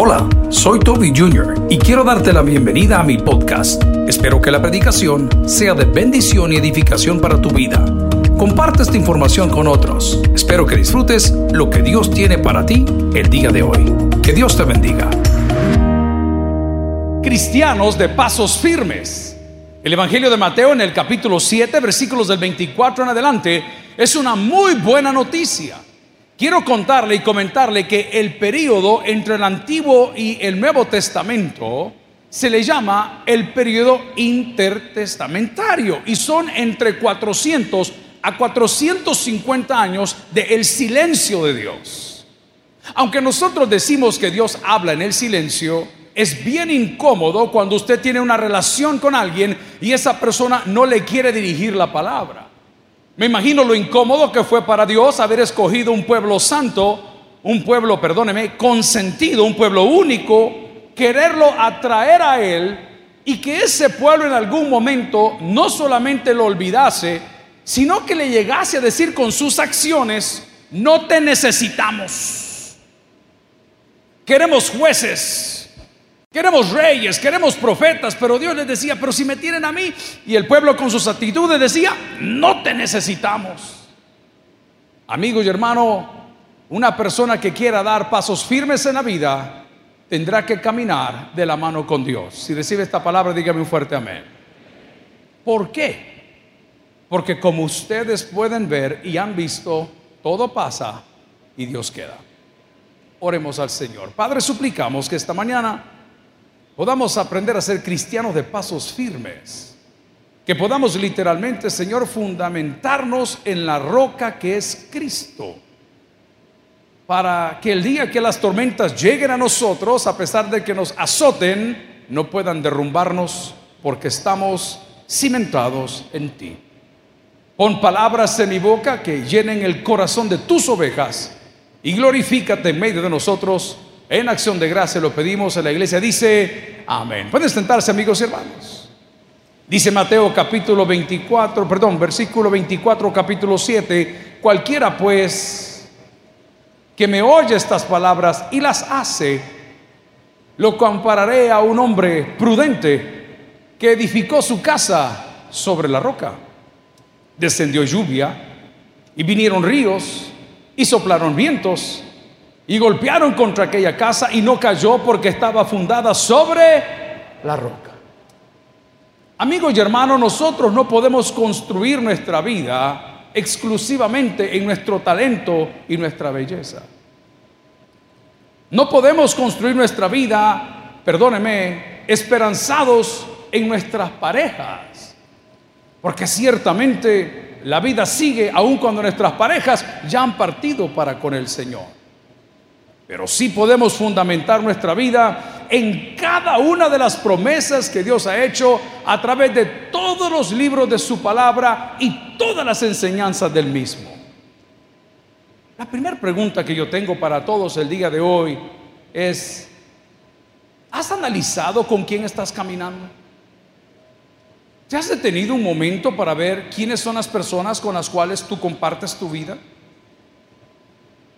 Hola, soy Toby Jr. y quiero darte la bienvenida a mi podcast. Espero que la predicación sea de bendición y edificación para tu vida. Comparte esta información con otros. Espero que disfrutes lo que Dios tiene para ti el día de hoy. Que Dios te bendiga. Cristianos de pasos firmes. El Evangelio de Mateo en el capítulo 7, versículos del 24 en adelante, es una muy buena noticia. Quiero contarle y comentarle que el periodo entre el Antiguo y el Nuevo Testamento se le llama el periodo intertestamentario y son entre 400 a 450 años del el silencio de Dios. Aunque nosotros decimos que Dios habla en el silencio, es bien incómodo cuando usted tiene una relación con alguien y esa persona no le quiere dirigir la palabra. Me imagino lo incómodo que fue para Dios haber escogido un pueblo santo, un pueblo, perdóneme, consentido, un pueblo único, quererlo atraer a Él y que ese pueblo en algún momento no solamente lo olvidase, sino que le llegase a decir con sus acciones, no te necesitamos. Queremos jueces, Queremos reyes, queremos profetas, pero Dios les decía, pero si me tienen a mí, y el pueblo con sus actitudes decía, no te necesitamos. Amigos y hermanos, una persona que quiera dar pasos firmes en la vida, tendrá que caminar de la mano con Dios. Si recibe esta palabra, dígame un fuerte amén. ¿Por qué? Porque como ustedes pueden ver y han visto, todo pasa y Dios queda. Oremos al Señor. Padre, suplicamos que esta mañana podamos aprender a ser cristianos de pasos firmes, que podamos literalmente, Señor, fundamentarnos en la roca que es Cristo, para que el día que las tormentas lleguen a nosotros, a pesar de que nos azoten, no puedan derrumbarnos porque estamos cimentados en ti. Pon palabras en mi boca que llenen el corazón de tus ovejas y glorifícate en medio de nosotros en acción de gracia lo pedimos en la iglesia. Dice, amén. Pueden sentarse amigos y hermanos. Dice Mateo capítulo 24, perdón, versículo 24, capítulo 7. Cualquiera pues que me oye estas palabras y las hace, lo compararé a un hombre prudente que edificó su casa sobre la roca. Descendió lluvia y vinieron ríos y soplaron vientos y golpearon contra aquella casa y no cayó porque estaba fundada sobre la roca. Amigos y hermanos, nosotros no podemos construir nuestra vida exclusivamente en nuestro talento y nuestra belleza. No podemos construir nuestra vida, perdóneme, esperanzados en nuestras parejas. Porque ciertamente la vida sigue aun cuando nuestras parejas ya han partido para con el Señor. Pero sí podemos fundamentar nuestra vida en cada una de las promesas que Dios ha hecho a través de todos los libros de su palabra y todas las enseñanzas del mismo. La primera pregunta que yo tengo para todos el día de hoy es, ¿has analizado con quién estás caminando? ¿Te has detenido un momento para ver quiénes son las personas con las cuales tú compartes tu vida?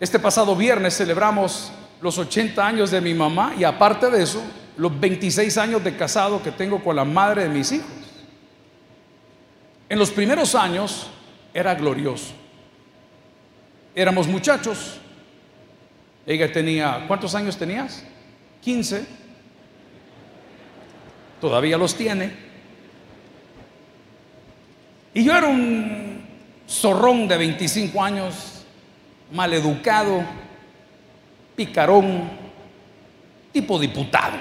Este pasado viernes celebramos los 80 años de mi mamá y aparte de eso, los 26 años de casado que tengo con la madre de mis hijos. En los primeros años era glorioso. Éramos muchachos. Ella tenía, ¿cuántos años tenías? 15. Todavía los tiene. Y yo era un zorrón de 25 años maleducado, picarón, tipo diputado.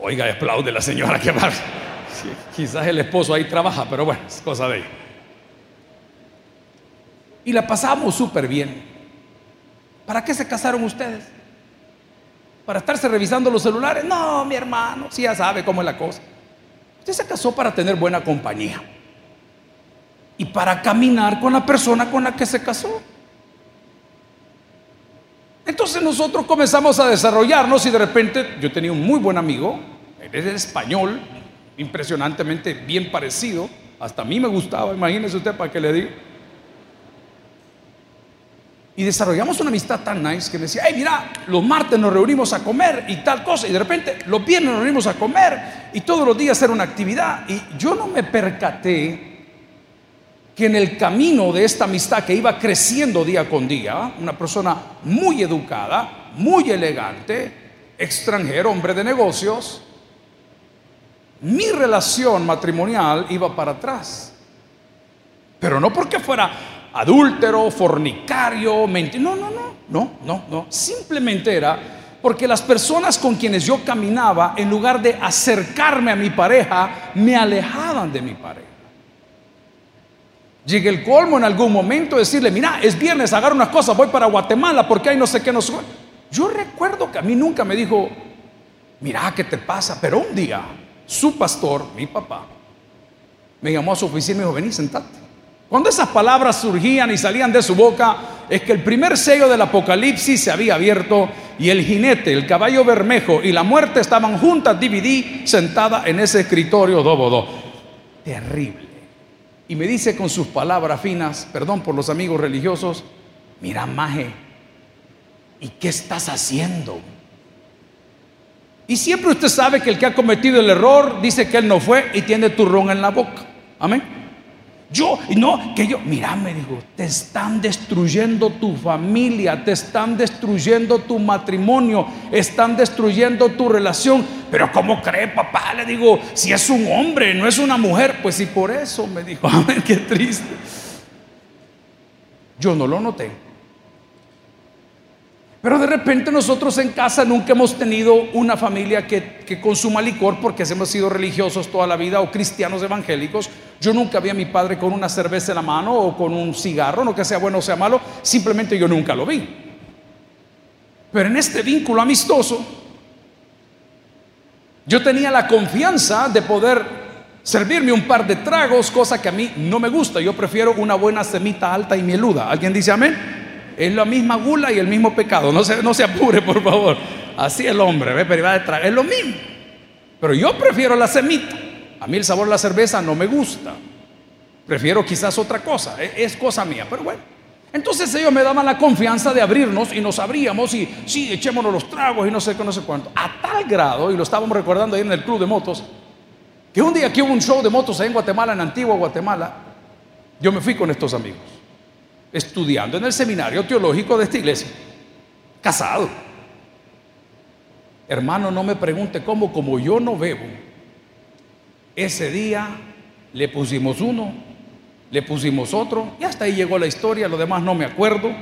Oiga, aplaude la señora que va. quizás el esposo ahí trabaja, pero bueno, es cosa de ella. Y la pasamos súper bien. ¿Para qué se casaron ustedes? ¿Para estarse revisando los celulares? No, mi hermano, si ya sabe cómo es la cosa. Usted se casó para tener buena compañía y para caminar con la persona con la que se casó. Entonces nosotros comenzamos a desarrollarnos y de repente yo tenía un muy buen amigo, él es español, impresionantemente bien parecido, hasta a mí me gustaba, imagínese usted para qué le digo. Y desarrollamos una amistad tan nice que me decía, hey, mira, los martes nos reunimos a comer y tal cosa. Y de repente los viernes nos reunimos a comer y todos los días era una actividad. Y yo no me percaté que en el camino de esta amistad que iba creciendo día con día, una persona muy educada, muy elegante, extranjero, hombre de negocios, mi relación matrimonial iba para atrás. Pero no porque fuera adúltero, fornicario, mentiroso. No, no, no, no, no, no. Simplemente era porque las personas con quienes yo caminaba, en lugar de acercarme a mi pareja, me alejaban de mi pareja. Llegué el colmo en algún momento decirle, mira, es viernes, agarro unas cosas, voy para Guatemala porque hay no sé qué nos... Yo recuerdo que a mí nunca me dijo, mira, ¿qué te pasa? Pero un día, su pastor, mi papá, me llamó a su oficina y me dijo, vení, sentate. Cuando esas palabras surgían y salían de su boca, es que el primer sello del Apocalipsis se había abierto y el jinete, el caballo bermejo y la muerte estaban juntas, DVD, sentada en ese escritorio dobodo. Terrible. Y me dice con sus palabras finas, perdón por los amigos religiosos, mira, Maje, ¿y qué estás haciendo? Y siempre usted sabe que el que ha cometido el error dice que él no fue y tiene turrón en la boca. Amén. Yo, y no, que yo, mira, me dijo, te están destruyendo tu familia, te están destruyendo tu matrimonio, están destruyendo tu relación. Pero ¿cómo cree papá? Le digo, si es un hombre, no es una mujer, pues y por eso me dijo, ver qué triste. Yo no lo noté. Pero de repente nosotros en casa nunca hemos tenido una familia que, consuma licor porque hemos sido religiosos toda la vida o cristianos evangélicos. Yo nunca vi a mi padre con una cerveza en la mano o con un cigarro, no que sea bueno o sea malo, simplemente yo nunca lo vi. Pero en este vínculo amistoso, yo tenía la confianza de poder servirme un par de tragos, cosa que a mí no me gusta. Yo prefiero una buena semita alta y mieluda. ¿Alguien dice amén? Es la misma gula y el mismo pecado. No se, no se apure, por favor. Así el hombre, ¿ve? pero iba detrás. Es lo mismo. Pero yo prefiero la semita. A mí el sabor de la cerveza no me gusta. Prefiero quizás otra cosa. E, es, cosa mía, pero bueno. Entonces ellos me daban la confianza de abrirnos y nos abríamos y sí, echémonos los tragos y no sé qué, no sé cuánto. A tal grado, y lo estábamos recordando ahí en el club de motos, que un día que hubo un show de motos ahí en Guatemala, en Antigua Guatemala, yo me fui con estos amigos estudiando en el seminario teológico de esta iglesia, casado. Hermano, no me pregunte cómo, como yo no bebo. Ese día le pusimos uno, le pusimos otro, y hasta ahí llegó la historia, lo demás no me acuerdo.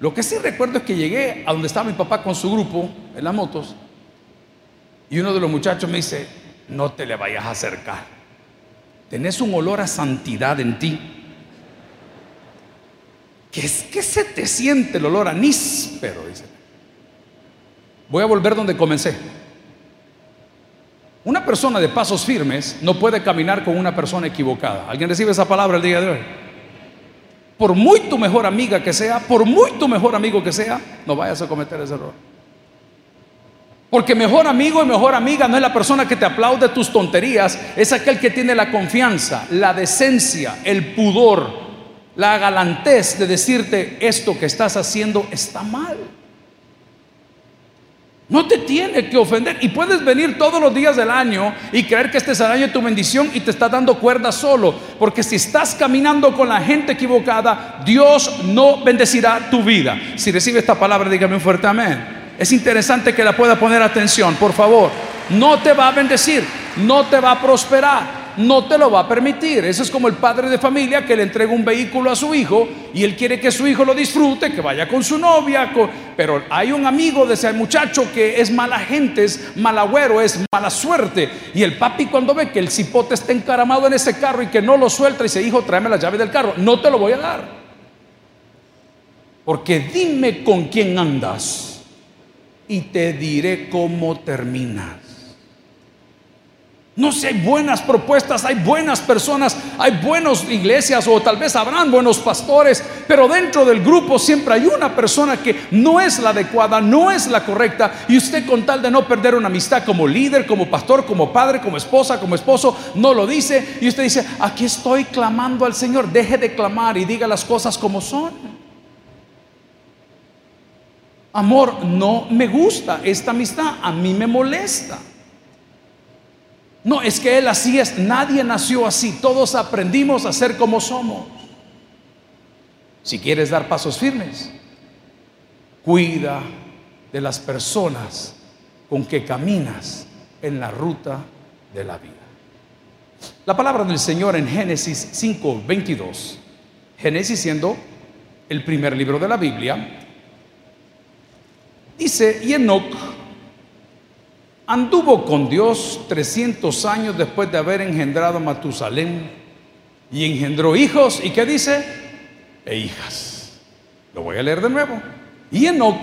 Lo que sí recuerdo es que llegué a donde estaba mi papá con su grupo en las motos, y uno de los muchachos me dice, no te le vayas a acercar, tenés un olor a santidad en ti ¿Qué, es, que se te siente el olor a níspero? Dice. Voy a volver donde comencé. Una persona de pasos firmes no puede caminar con una persona equivocada. ¿Alguien recibe esa palabra el día de hoy? Por muy tu mejor amiga que sea, por muy tu mejor amigo que sea, no vayas a cometer ese error. Porque mejor amigo y mejor amiga no es la persona que te aplaude tus tonterías, es aquel que tiene la confianza, la decencia, el pudor, la galantez de decirte esto que estás haciendo está mal. No te tiene que ofender. Y puedes venir todos los días del año y creer que este es el año de tu bendición y te está dando cuerda solo. Porque si estás caminando con la gente equivocada, Dios no bendecirá tu vida. Si recibe esta palabra, dígame un fuerte amén. Es interesante que la pueda poner atención, por favor. No te va a bendecir, no te va a prosperar no te lo va a permitir. Eso es como el padre de familia que le entrega un vehículo a su hijo y él quiere que su hijo lo disfrute, que vaya con su novia. Pero hay un amigo de ese muchacho que es mala gente, es mal agüero, es mala suerte. Y el papi cuando ve que el cipote está encaramado en ese carro y que no lo suelta, dice, hijo, tráeme la llave del carro. No te lo voy a dar. Porque dime con quién andas y te diré cómo terminas. No sé, hay buenas propuestas, hay buenas personas, hay buenas iglesias o tal vez habrán buenos pastores, pero dentro del grupo siempre hay una persona que no es la adecuada, no es la correcta y usted con tal de no perder una amistad como líder, como pastor, como padre, como esposa, como esposo, no lo dice y usted dice, aquí estoy clamando al Señor, deje de clamar y diga las cosas como son. Amor, no me gusta esta amistad, a mí me molesta. No, es que Él así es, nadie nació así, todos aprendimos a ser como somos. Si quieres dar pasos firmes, cuida de las personas con que caminas en la ruta de la vida. La palabra del Señor en Génesis 5, 22, Génesis siendo el primer libro de la Biblia, dice, y Enoch Anduvo con Dios 300 años después de haber engendrado a Matusalén y engendró hijos. ¿Y qué dice? E hijas. Lo voy a leer de nuevo. Y Enoch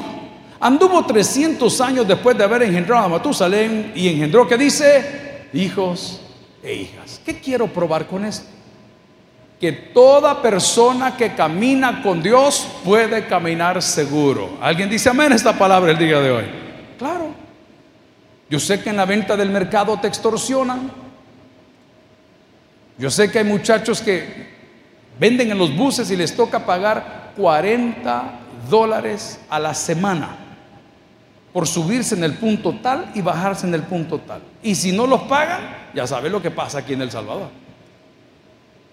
anduvo 300 años después de haber engendrado a Matusalén y engendró, ¿qué dice? Hijos e hijas. ¿Qué quiero probar con esto? Que toda persona que camina con Dios puede caminar seguro. ¿Alguien dice amén esta palabra el día de hoy? Claro. Yo sé que en la venta del mercado te extorsionan. Yo sé que hay muchachos que venden en los buses y les toca pagar 40 dólares a la semana por subirse en el punto tal y bajarse en el punto tal. Y si no los pagan, ya sabes lo que pasa aquí en El Salvador.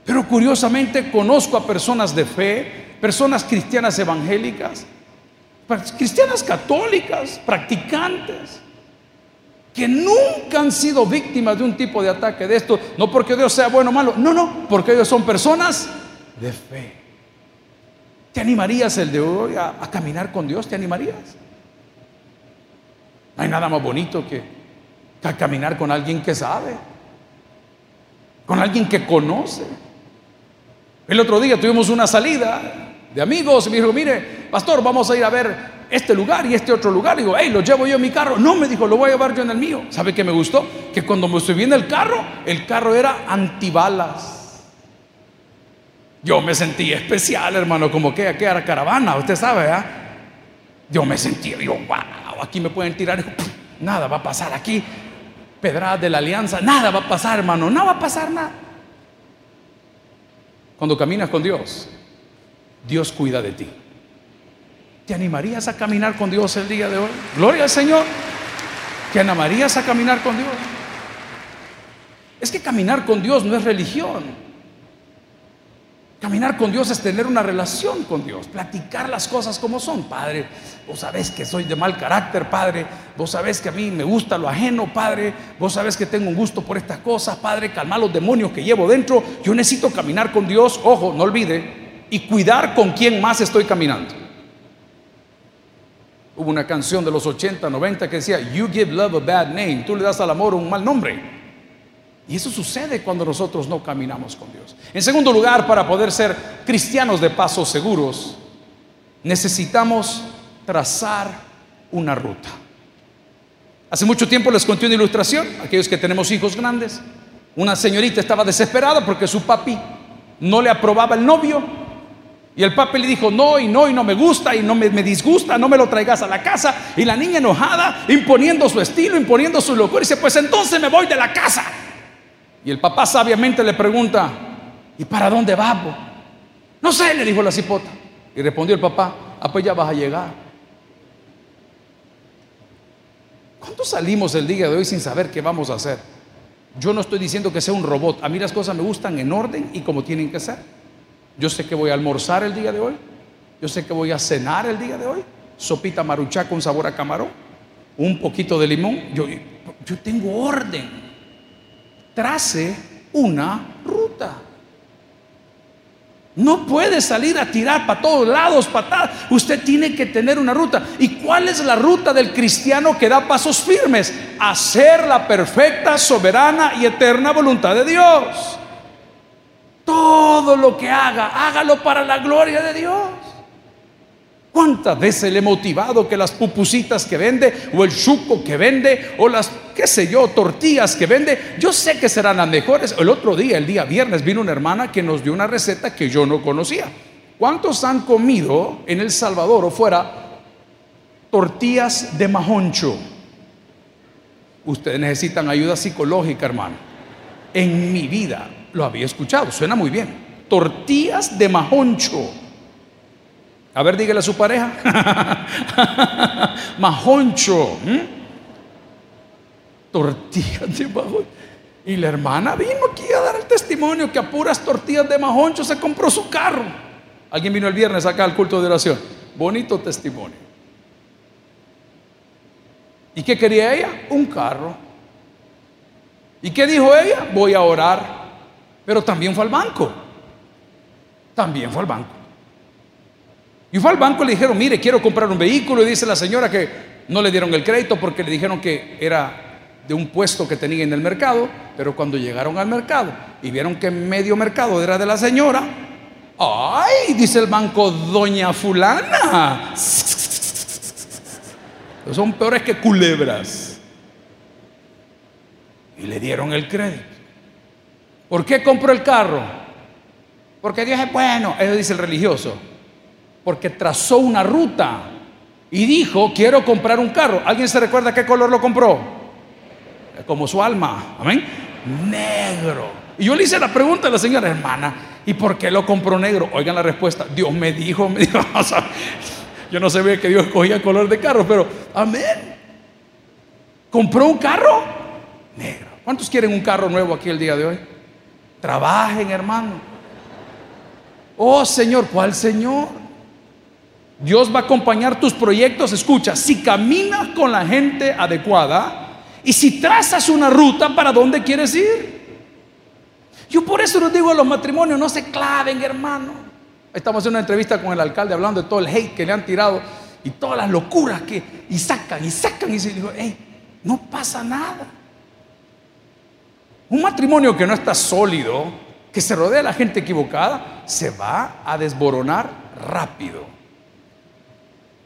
Pero curiosamente conozco a personas de fe, personas cristianas evangélicas, cristianas católicas, practicantes, que nunca han sido víctimas de un tipo de ataque de esto, no porque Dios sea bueno o malo, no, no, porque ellos son personas de fe. ¿Te animarías el de hoy a, caminar con Dios? ¿Te animarías? No hay nada más bonito que, que caminar con alguien que sabe, con alguien que conoce. El otro día tuvimos una salida de amigos y me dijo, mire, pastor, vamos a ir a ver este lugar y este otro lugar. digo, hey, lo llevo yo en mi carro. No, me dijo, lo voy a llevar yo en el mío. ¿Sabe qué me gustó? Que cuando me subí en el carro, el carro era antibalas. Yo me sentí especial, hermano, como que aquí era caravana, usted sabe, ¿ah? Yo me sentí, yo, wow, aquí me pueden tirar. Nada va a pasar aquí. Pedradas de la alianza, nada va a pasar, hermano, no va a pasar nada. Cuando caminas con Dios, Dios cuida de ti. ¿Te animarías a caminar con Dios el día de hoy? Gloria al Señor. ¿Te animarías a caminar con Dios? Es que caminar con Dios no es religión. Caminar con Dios es tener una relación con Dios, platicar las cosas como son. Padre, vos sabés que soy de mal carácter, Padre. Vos sabés que a mí me gusta lo ajeno, Padre. Vos sabés que tengo un gusto por estas cosas, Padre. Calmar los demonios que llevo dentro. Yo necesito caminar con Dios, ojo, no olvide, y cuidar con quién más estoy caminando. Hubo una canción de los 80, 90 que decía, You give love a bad name, tú le das al amor un mal nombre. Y eso sucede cuando nosotros no caminamos con Dios. En segundo lugar, para poder ser cristianos de pasos seguros, necesitamos trazar una ruta. Hace mucho tiempo les conté una ilustración, aquellos que tenemos hijos grandes. Una señorita estaba desesperada porque su papi no le aprobaba el novio y el papi le dijo, no, y no, y no me gusta, y no me, disgusta, no me lo traigas a la casa. Y la niña enojada, imponiendo su estilo, imponiendo su locura, dice, pues entonces me voy de la casa. Y el papá sabiamente le pregunta, ¿y para dónde vamos? No sé, le dijo la cipota. Y respondió el papá, ah, pues ya vas a llegar. ¿Cuánto salimos el día de hoy sin saber qué vamos a hacer? Yo no estoy diciendo que sea un robot. A mí las cosas me gustan en orden y como tienen que ser. Yo sé que voy a almorzar el día de hoy. Yo sé que voy a cenar el día de hoy. Sopita maruchá con sabor a camarón. Un poquito de limón. Yo, yo tengo orden. Trace una ruta. No puede salir a tirar para todos lados, patadas. Usted tiene que tener una ruta. ¿Y cuál es la ruta del cristiano que da pasos firmes? Hacer la perfecta, soberana y eterna voluntad de Dios. Todo lo que haga, hágalo para la gloria de Dios. ¿Cuántas veces le he motivado que las pupusitas que vende, o el chuco que vende, o las, qué sé yo, tortillas que vende, yo sé que serán las mejores? El otro día, el día viernes, vino una hermana que nos dio una receta que yo no conocía. ¿Cuántos han comido en El Salvador o fuera tortillas de majoncho? Ustedes necesitan ayuda psicológica, hermano. En mi vida lo había escuchado, suena muy bien. Tortillas de majoncho. A ver, dígale a su pareja. Majoncho. Tortillas de majoncho. Y la hermana vino aquí a dar el testimonio que a puras tortillas de majoncho se compró su carro. Alguien vino el viernes acá al culto de oración. Bonito testimonio. ¿Y qué quería ella? Un carro. ¿Y qué dijo ella? Voy a orar. Pero también fue al banco. También fue al banco. Y fue al banco y le dijeron, mire, quiero comprar un vehículo. Y dice la señora que no le dieron el crédito porque le dijeron que era de un puesto que tenía en el mercado. Pero cuando llegaron al mercado y vieron que medio mercado era de la señora, ay, dice el banco, doña fulana. Son peores que culebras. Y le dieron el crédito. ¿Por qué compró el carro? Porque Dios es bueno, eso dice el religioso. Porque trazó una ruta y dijo, quiero comprar un carro. ¿Alguien se recuerda qué color lo compró? Como su alma. Amén. Negro. Y yo le hice la pregunta a la señora hermana, ¿y por qué lo compró negro? Oigan la respuesta. Dios me dijo, yo no sabía que Dios escogía color de carro, pero amén. ¿Compró un carro? Negro. ¿Cuántos quieren un carro nuevo aquí el día de hoy? Trabajen, hermano. Oh Señor, ¿cuál Señor? Dios va a acompañar tus proyectos. Escucha, si caminas con la gente adecuada y si trazas una ruta para dónde quieres ir. Yo por eso les digo a los matrimonios, no se claven, hermano. Estamos en una entrevista con el alcalde hablando de todo el hate que le han tirado y todas las locuras que y sacan y sacan y se digo, hey, no pasa nada. Un matrimonio que no está sólido, que se rodea de la gente equivocada, se va a desboronar rápido.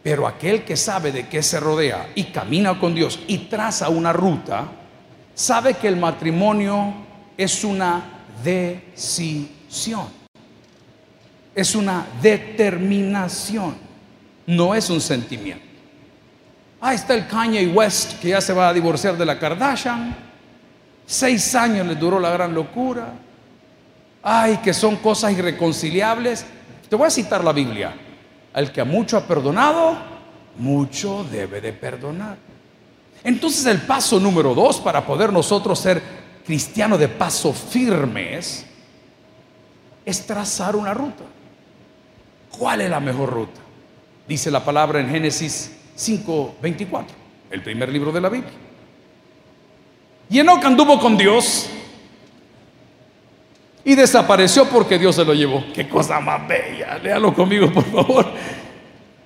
Pero aquel que sabe de qué se rodea y camina con Dios y traza una ruta, sabe que el matrimonio es una decisión. Es una determinación, no es un sentimiento. Ahí está el Kanye West que ya se va a divorciar de la Kardashian. Seis años les duró la gran locura. Ay, que son cosas irreconciliables. Te voy a citar la Biblia. Al que a mucho ha perdonado, mucho debe de perdonar. Entonces el paso número dos para poder nosotros ser cristianos de paso firmes es trazar una ruta. ¿Cuál es la mejor ruta? Dice la palabra en Génesis 5:24, el primer libro de la Biblia. Y Enoch anduvo con Dios y desapareció porque Dios se lo llevó. Qué cosa más bella. Léalo conmigo, por favor.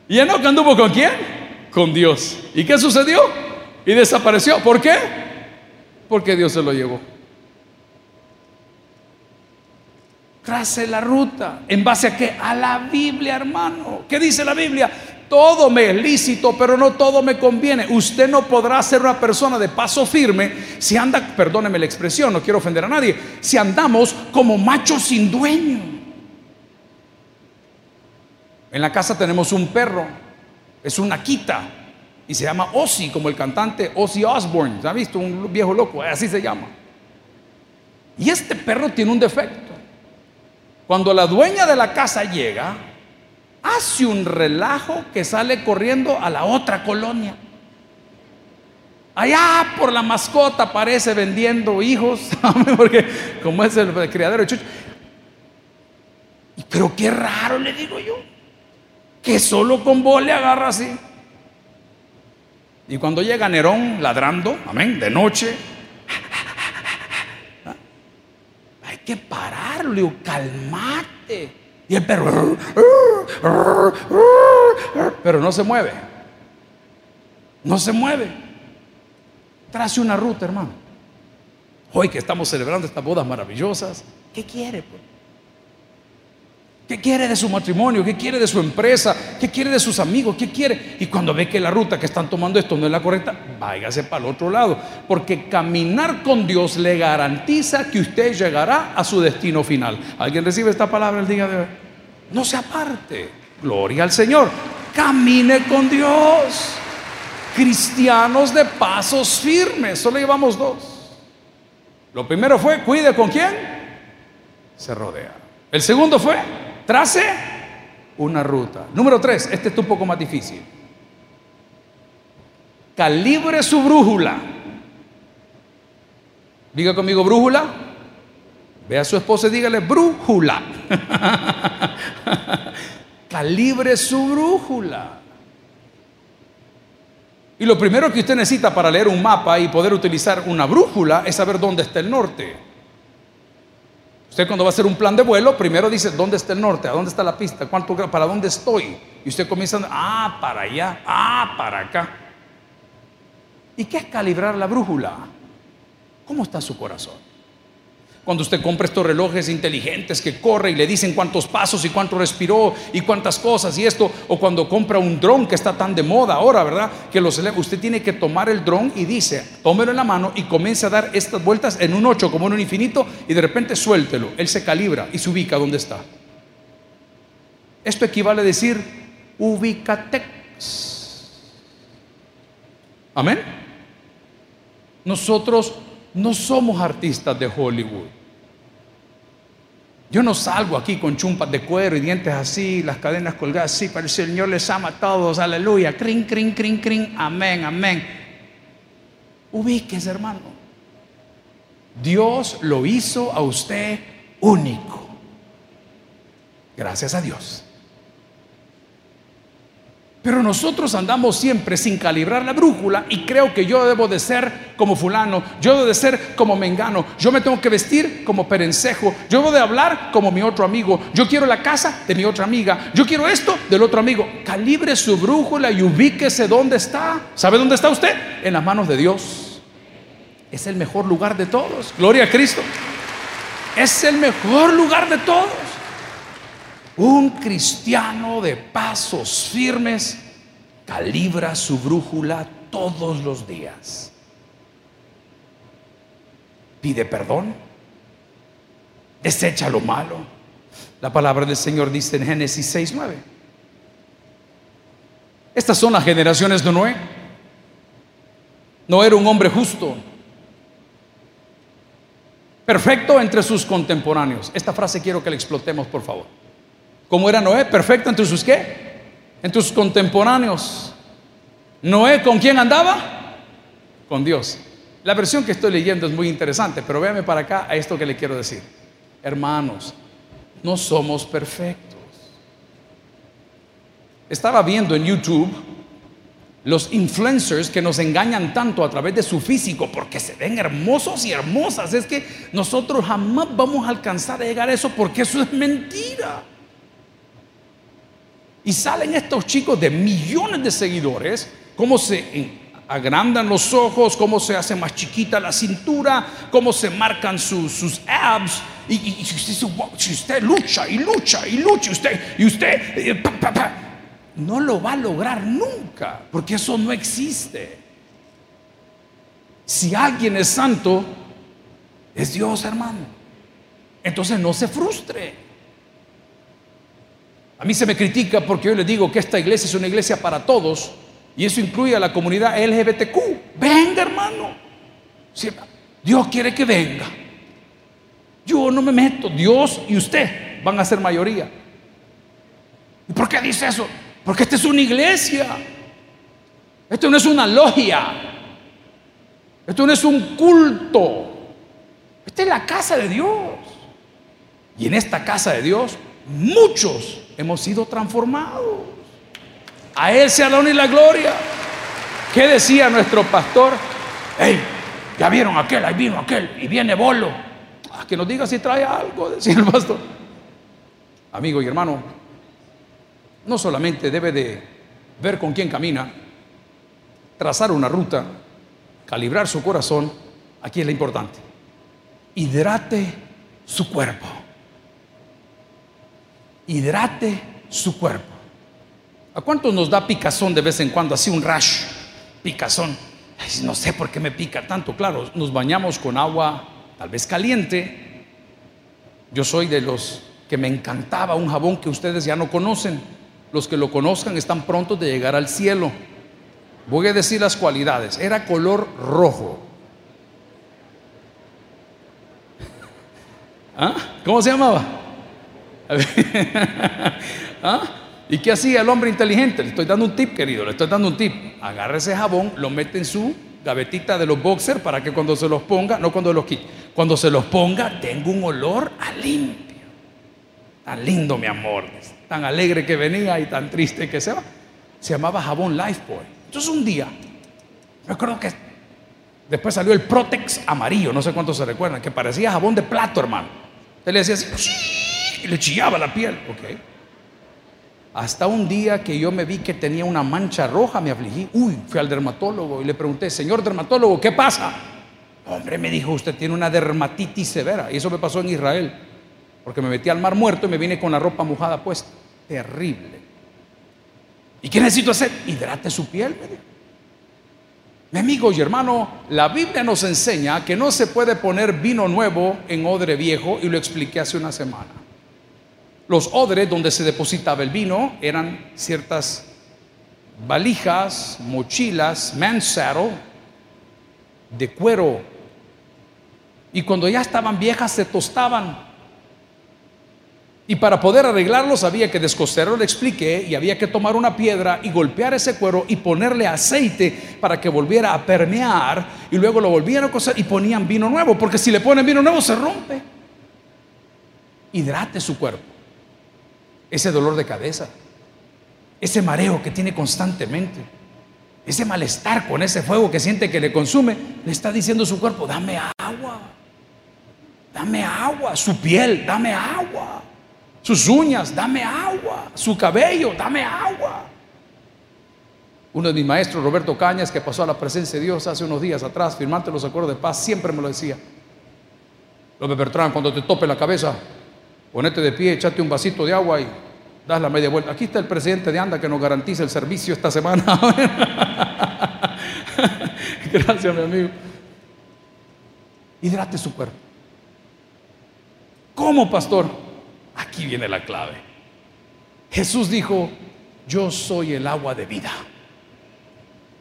Y Enoch anduvo con quién? Con Dios. ¿Y qué sucedió? Y desapareció. ¿Por qué? Porque Dios se lo llevó. Trace la ruta. ¿En base a qué? A la Biblia, hermano. ¿Qué dice la Biblia? Todo me es lícito, pero no todo me conviene. Usted no podrá ser una persona de paso firme si anda, perdóneme la expresión, no quiero ofender a nadie, si andamos como machos sin dueño. En la casa tenemos un perro, es una quita, y se llama Ozzy, como el cantante Ozzy Osbourne. ¿Se ha visto? Un viejo loco, así se llama. Y este perro tiene un defecto. Cuando la dueña de la casa llega, hace un relajo que sale corriendo a la otra colonia. Allá por la mascota aparece vendiendo hijos, porque como es el criadero de chucho. Pero qué raro, le digo yo, que solo con vos le agarra así. Y cuando llega Nerón ladrando, amén, de noche, hay que pararlo, digo, calmate. Y el perro, pero no se mueve. No se mueve. Trace una ruta, hermano. Hoy que estamos celebrando estas bodas maravillosas, ¿qué quiere? Pues? ¿Qué quiere de su matrimonio? ¿Qué quiere de su empresa? ¿Qué quiere de sus amigos? ¿Qué quiere? Y cuando ve que la ruta que están tomando esto no es la correcta, váyase para el otro lado. Porque caminar con Dios le garantiza que usted llegará a su destino final. ¿Alguien recibe esta palabra el día de hoy? No se aparte. Gloria al Señor. Camine con Dios. Cristianos de pasos firmes. Solo llevamos dos. Lo primero fue, cuide con quién se rodea. El segundo fue, trace una ruta. Número tres, este es un poco más difícil. Calibre su brújula. Diga conmigo brújula. Ve a su esposa y dígale brújula. Calibre su brújula. Y lo primero que usted necesita para leer un mapa y poder utilizar una brújula es saber dónde está el norte. Usted cuando va a hacer un plan de vuelo, primero dice, ¿dónde está el norte? ¿A dónde está la pista? ¿Cuánto, ¿Para dónde estoy? Y usted comienza, ah, para allá, ah, para acá. ¿Y qué es calibrar la brújula? ¿Cómo está su corazón? Cuando usted compra estos relojes inteligentes que corre y le dicen cuántos pasos y cuánto respiró y cuántas cosas y esto, o cuando compra un dron que está tan de moda ahora, ¿verdad? Que los usted tiene que tomar el dron y dice, tómelo en la mano y comience a dar estas vueltas en un 8 como en un infinito y de repente suéltelo. Él se calibra y se ubica donde está. Esto equivale a decir, ubícate. Amén. Nosotros no somos artistas de Hollywood. Yo no salgo aquí con chumpas de cuero y dientes así, las cadenas colgadas así, pero el Señor les ama a todos, aleluya, crin, crin, crin, crin, amén, amén. Ubíquese, hermano. Dios lo hizo a usted único. Gracias a Dios. Pero nosotros andamos siempre sin calibrar la brújula y creo que yo debo de ser como fulano, yo debo de ser como mengano, yo me tengo que vestir como perencejo, yo debo de hablar como mi otro amigo, yo quiero la casa de mi otra amiga, yo quiero esto del otro amigo. Calibre su brújula y ubíquese dónde está. ¿Sabe dónde está usted? En las manos de Dios. Es el mejor lugar de todos. Gloria a Cristo. Es el mejor lugar de todos. Un cristiano de pasos firmes calibra su brújula todos los días. Pide perdón, desecha lo malo. La palabra del Señor dice en Génesis 6:9. Estas son las generaciones de Noé. No era un hombre justo, perfecto entre sus contemporáneos. Esta frase quiero que la explotemos, por favor. ¿Cómo era Noé? Perfecto entre sus qué? Entre sus contemporáneos. Noé, ¿con quién andaba? Con Dios. La versión que estoy leyendo es muy interesante, pero véame para acá a esto que le quiero decir. Hermanos, no somos perfectos. Estaba viendo en YouTube los influencers que nos engañan tanto a través de su físico porque se ven hermosos y hermosas. Es que nosotros jamás vamos a alcanzar a llegar a eso porque eso es mentira. Y salen estos chicos de millones de seguidores, cómo se agrandan los ojos, cómo se hace más chiquita la cintura, cómo se marcan sus, abs. Y, si usted lucha y lucha y lucha, usted, y usted eh, no lo va a lograr nunca, porque eso no existe. Si alguien es santo, es Dios, hermano. Entonces no se frustre. A mí se me critica porque yo le digo que esta iglesia es una iglesia para todos y eso incluye a la comunidad LGBTQ. Venga, hermano. Dios quiere que venga. Yo no me meto. Dios y usted van a ser mayoría. ¿Y por qué dice eso? Porque esta es una iglesia. Esto no es una logia. Esto no es un culto. Esta es la casa de Dios. Y en esta casa de Dios muchos hemos sido transformados. A Él se la y la gloria. ¿Qué decía nuestro pastor? Hey, ya vieron aquel, ahí vino aquel, y viene Bolo. Ah, que nos diga si trae algo, decía el pastor. Amigo y hermano, no solamente debe de ver con quién camina, trazar una ruta, calibrar su corazón, aquí es lo importante. Hidrate su cuerpo hidrate su cuerpo. ¿A cuántos nos da picazón de vez en cuando? Así un rash, picazón. no sé por qué me pica tanto. Claro, nos bañamos con agua tal vez caliente. Yo soy de los que me encantaba un jabón que ustedes ya no conocen. Los que lo conozcan están prontos de llegar al cielo. Voy a decir las cualidades. Era color rojo. ¿Ah? ¿Cómo se llamaba? ¿Ah? ¿Y qué hacía el hombre inteligente? Le estoy dando un tip, querido, le estoy dando un tip. Agarra ese jabón, lo mete en su gavetita de los boxers para que cuando se los ponga, no cuando los quite, cuando se los ponga, tenga un olor a limpio. Tan lindo, mi amor, tan alegre que venía y tan triste que se va. Se llamaba jabón Lifebuoy. Entonces un día, me acuerdo que después salió el Protex amarillo, no sé cuántos se recuerdan, que parecía jabón de plato, hermano. Él le decía así, le chillaba la piel, ok. Hasta un día que yo me vi que tenía una mancha roja, me afligí. Uy, fui al dermatólogo y le pregunté, señor dermatólogo, ¿qué pasa? Hombre, me dijo, usted tiene una dermatitis severa. Y eso me pasó en Israel, porque me metí al mar muerto y me vine con la ropa mojada puesta. Terrible. ¿Y qué necesito hacer? Hidrate su piel. Mi amigo y hermano, la Biblia nos enseña que no se puede poner vino nuevo en odre viejo y lo expliqué hace una semana. Los odres donde se depositaba el vino eran ciertas valijas, mochilas, mansaro de cuero. Y cuando ya estaban viejas se tostaban. Y para poder arreglarlos había que descoserlo, le expliqué, y había que tomar una piedra y golpear ese cuero y ponerle aceite para que volviera a permear y luego lo volvían a coser y ponían vino nuevo, porque si le ponen vino nuevo se rompe. Hidrate su cuerpo ese dolor de cabeza, ese mareo que tiene constantemente, ese malestar con ese fuego que siente que le consume, le está diciendo su cuerpo, dame agua, dame agua, su piel, dame agua, sus uñas, dame agua, su cabello, dame agua. Uno de mis maestros, Roberto Cañas, que pasó a la presencia de Dios hace unos días atrás, firmante los acuerdos de paz, siempre me lo decía. López Bertrán, cuando te tope la cabeza, ponete de pie, echate un vasito de agua y das la media vuelta. Aquí está el presidente de ANDA que nos garantiza el servicio esta semana. Gracias, mi amigo. Hidrate su cuerpo. ¿Cómo, pastor? Aquí viene la clave. Jesús dijo, yo soy el agua de vida.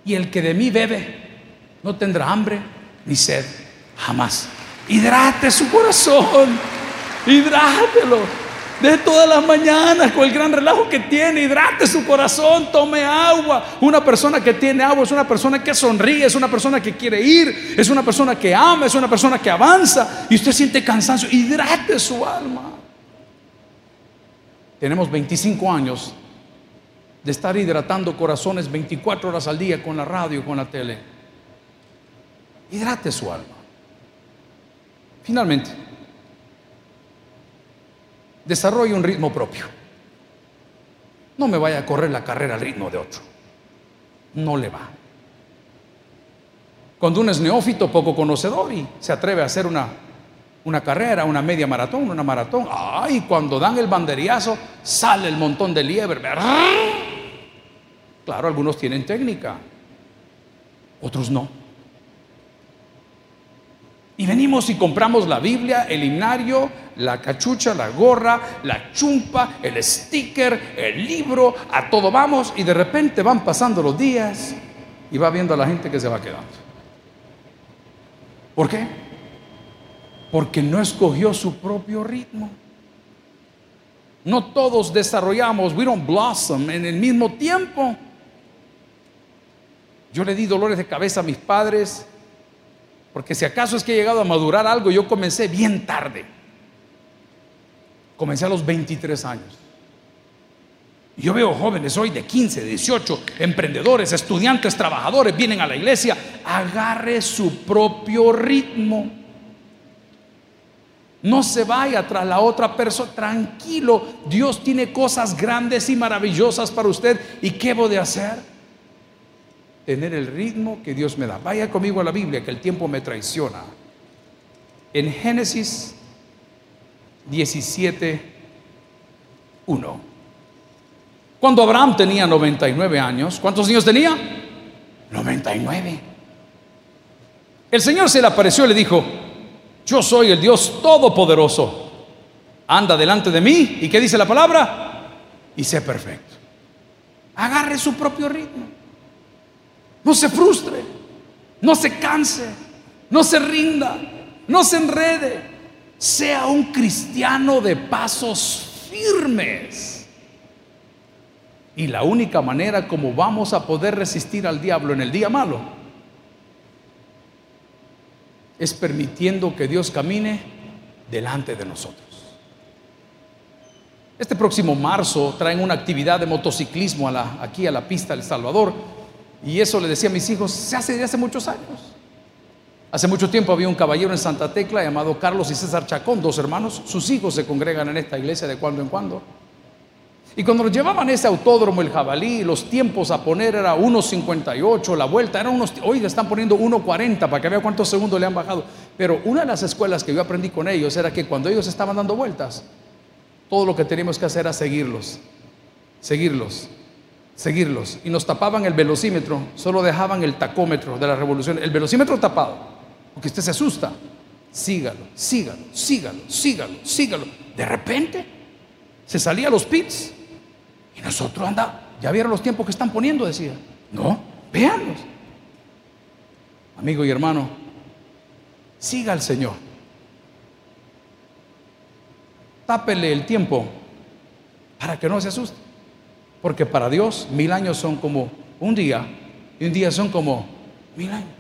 Y el que de mí bebe no tendrá hambre ni sed jamás. Hidrate su corazón. Hidrátelo de todas las mañanas con el gran relajo que tiene, hidrate su corazón, tome agua. Una persona que tiene agua es una persona que sonríe, es una persona que quiere ir, es una persona que ama, es una persona que avanza y usted siente cansancio, hidrate su alma. Tenemos 25 años de estar hidratando corazones 24 horas al día con la radio, con la tele. Hidrate su alma. Finalmente, desarrolle un ritmo propio. No me vaya a correr la carrera al ritmo de otro. No le va. Cuando uno es neófito, poco conocedor y se atreve a hacer una, una carrera, una media maratón, una maratón, ay, cuando dan el banderiazo, sale el montón de liebre. Claro, algunos tienen técnica, otros no. Y venimos y compramos la Biblia, el himnario, la cachucha, la gorra, la chumpa, el sticker, el libro, a todo vamos y de repente van pasando los días y va viendo a la gente que se va quedando. ¿Por qué? Porque no escogió su propio ritmo. No todos desarrollamos, we don't blossom en el mismo tiempo. Yo le di dolores de cabeza a mis padres porque si acaso es que he llegado a madurar algo, yo comencé bien tarde. Comencé a los 23 años. Yo veo jóvenes hoy de 15, 18, emprendedores, estudiantes, trabajadores, vienen a la iglesia. Agarre su propio ritmo. No se vaya tras la otra persona. Tranquilo, Dios tiene cosas grandes y maravillosas para usted. ¿Y qué voy de hacer? Tener el ritmo que Dios me da. Vaya conmigo a la Biblia, que el tiempo me traiciona. En Génesis 17, 1. Cuando Abraham tenía 99 años, ¿cuántos años tenía? 99. El Señor se le apareció y le dijo, yo soy el Dios Todopoderoso. Anda delante de mí. ¿Y qué dice la palabra? Y sé perfecto. Agarre su propio ritmo. No se frustre, no se canse, no se rinda, no se enrede. Sea un cristiano de pasos firmes. Y la única manera como vamos a poder resistir al diablo en el día malo es permitiendo que Dios camine delante de nosotros. Este próximo marzo traen una actividad de motociclismo aquí a la pista del Salvador. Y eso le decía a mis hijos, se hace de hace muchos años. Hace mucho tiempo había un caballero en Santa Tecla llamado Carlos y César Chacón, dos hermanos. Sus hijos se congregan en esta iglesia de cuando en cuando. Y cuando nos llevaban ese autódromo, el jabalí, los tiempos a poner era 1.58, la vuelta era unos, hoy están poniendo 1.40 para que vea cuántos segundos le han bajado. Pero una de las escuelas que yo aprendí con ellos era que cuando ellos estaban dando vueltas, todo lo que teníamos que hacer era seguirlos, seguirlos, seguirlos. Y nos tapaban el velocímetro, solo dejaban el tacómetro de la revolución, el velocímetro tapado, porque usted se asusta. Sígalo, sígalo, sígalo, sígalo, sígalo. De repente se salía a los pits y nosotros anda, ya vieron los tiempos que están poniendo, decía. No, véanlos. Amigo y hermano, siga al Señor. Tápele el tiempo para que no se asuste. Porque para Dios mil años son como un día y un día son como mil años.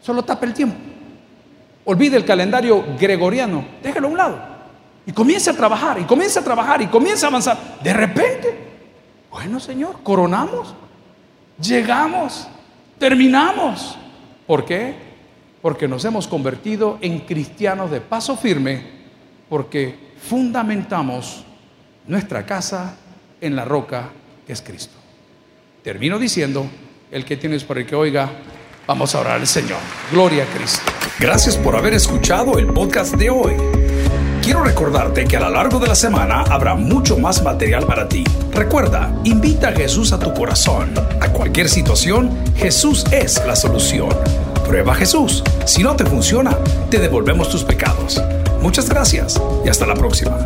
Solo tape el tiempo. Olvide el calendario gregoriano, déjelo a un lado. Y comience a trabajar, y comience a trabajar, y comience a avanzar. De repente, bueno Señor, coronamos, llegamos, terminamos. ¿Por qué? Porque nos hemos convertido en cristianos de paso firme, porque fundamentamos nuestra casa en la roca que es Cristo. Termino diciendo, el que tienes por el que oiga, vamos a orar al Señor. Gloria a Cristo. Gracias por haber escuchado el podcast de hoy. Quiero recordarte que a lo largo de la semana habrá mucho más material para ti. Recuerda, invita a Jesús a tu corazón. A cualquier situación, Jesús es la solución. Prueba Jesús. Si no te funciona, te devolvemos tus pecados. Muchas gracias y hasta la próxima.